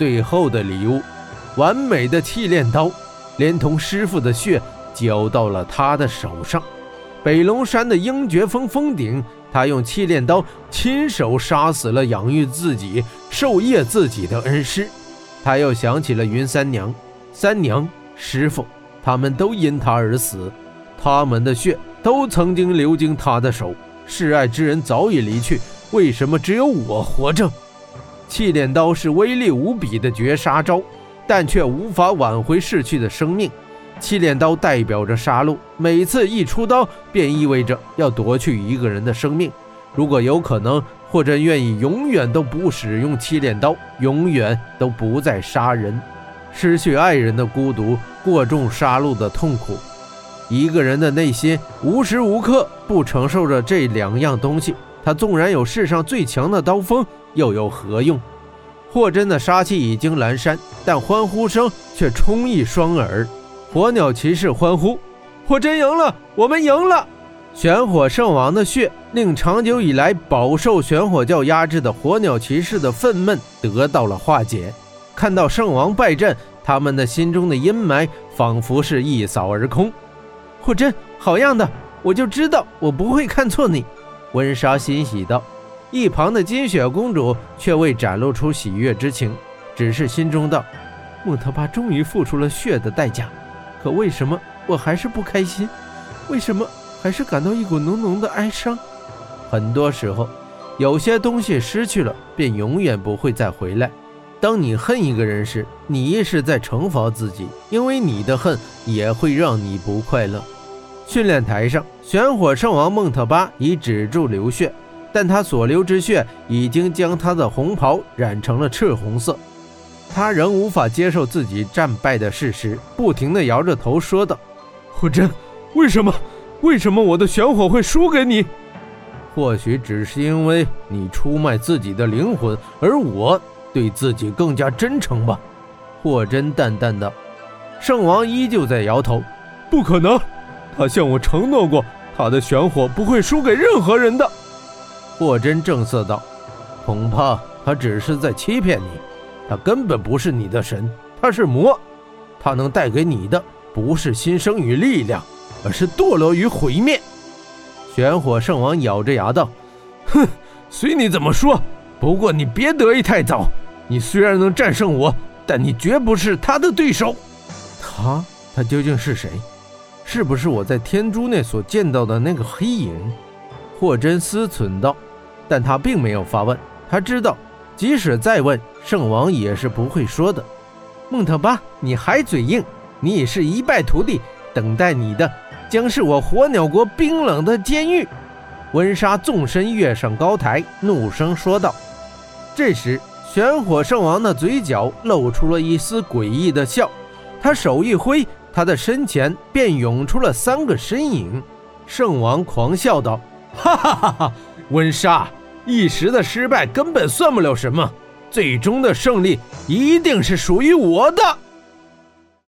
最后的礼物，完美的气炼刀，连同师傅的血交到了他的手上。北龙山的鹰绝峰峰顶，他用气炼刀亲手杀死了养育自己、授业自己的恩师。他又想起了云三娘、三娘、师傅，他们都因他而死，他们的血都曾经流经他的手。示爱之人早已离去，为什么只有我活着？气炼刀是威力无比的绝杀招，但却无法挽回逝去的生命。气炼刀代表着杀戮，每次一出刀便意味着要夺去一个人的生命。如果有可能，霍真愿意永远都不使用气炼刀，永远都不再杀人。失去爱人的孤独，过重杀戮的痛苦，一个人的内心无时无刻不承受着这两样东西。他纵然有世上最强的刀锋，又有何用？霍真的杀气已经阑珊，但欢呼声却充溢双耳。火鸟骑士欢呼：“霍真赢了！我们赢了！”玄火圣王的血令长久以来饱受玄火教压制的火鸟骑士的愤懑得到了化解。看到圣王败阵，他们的心中的阴霾仿佛是一扫而空。霍真，好样的！我就知道我不会看错你。温莎欣喜道。一旁的金雪公主却未展露出喜悦之情，只是心中道：“穆特巴终于付出了血的代价。”可为什么我还是不开心？为什么还是感到一股浓浓的哀伤？很多时候，有些东西失去了，便永远不会再回来。当你恨一个人时，你亦是在惩罚自己，因为你的恨也会让你不快乐。训练台上，玄火圣王孟特巴已止住流血，但他所流之血已经将他的红袍染成了赤红色。他仍无法接受自己战败的事实，不停地摇着头说道：“霍真，为什么？为什么我的玄火会输给你？或许只是因为你出卖自己的灵魂，而我对自己更加真诚吧。”霍真淡淡道。圣王依旧在摇头：“不可能，他向我承诺过，他的玄火不会输给任何人的。”霍真正色道：“恐怕他只是在欺骗你。”他根本不是你的神，他是魔，他能带给你的不是新生与力量，而是堕落与毁灭。玄火圣王咬着牙道：“哼，随你怎么说，不过你别得意太早。你虽然能战胜我，但你绝不是他的对手。他，他究竟是谁？是不是我在天珠内所见到的那个黑影？”霍真思忖道，但他并没有发问，他知道。即使再问，圣王也是不会说的。孟特巴，你还嘴硬？你已是一败涂地，等待你的将是我火鸟国冰冷的监狱。温莎纵身跃上高台，怒声说道。这时，玄火圣王的嘴角露出了一丝诡异的笑，他手一挥，他的身前便涌出了三个身影。圣王狂笑道：“哈哈哈哈，温莎！”一时的失败根本算不了什么，最终的胜利一定是属于我的。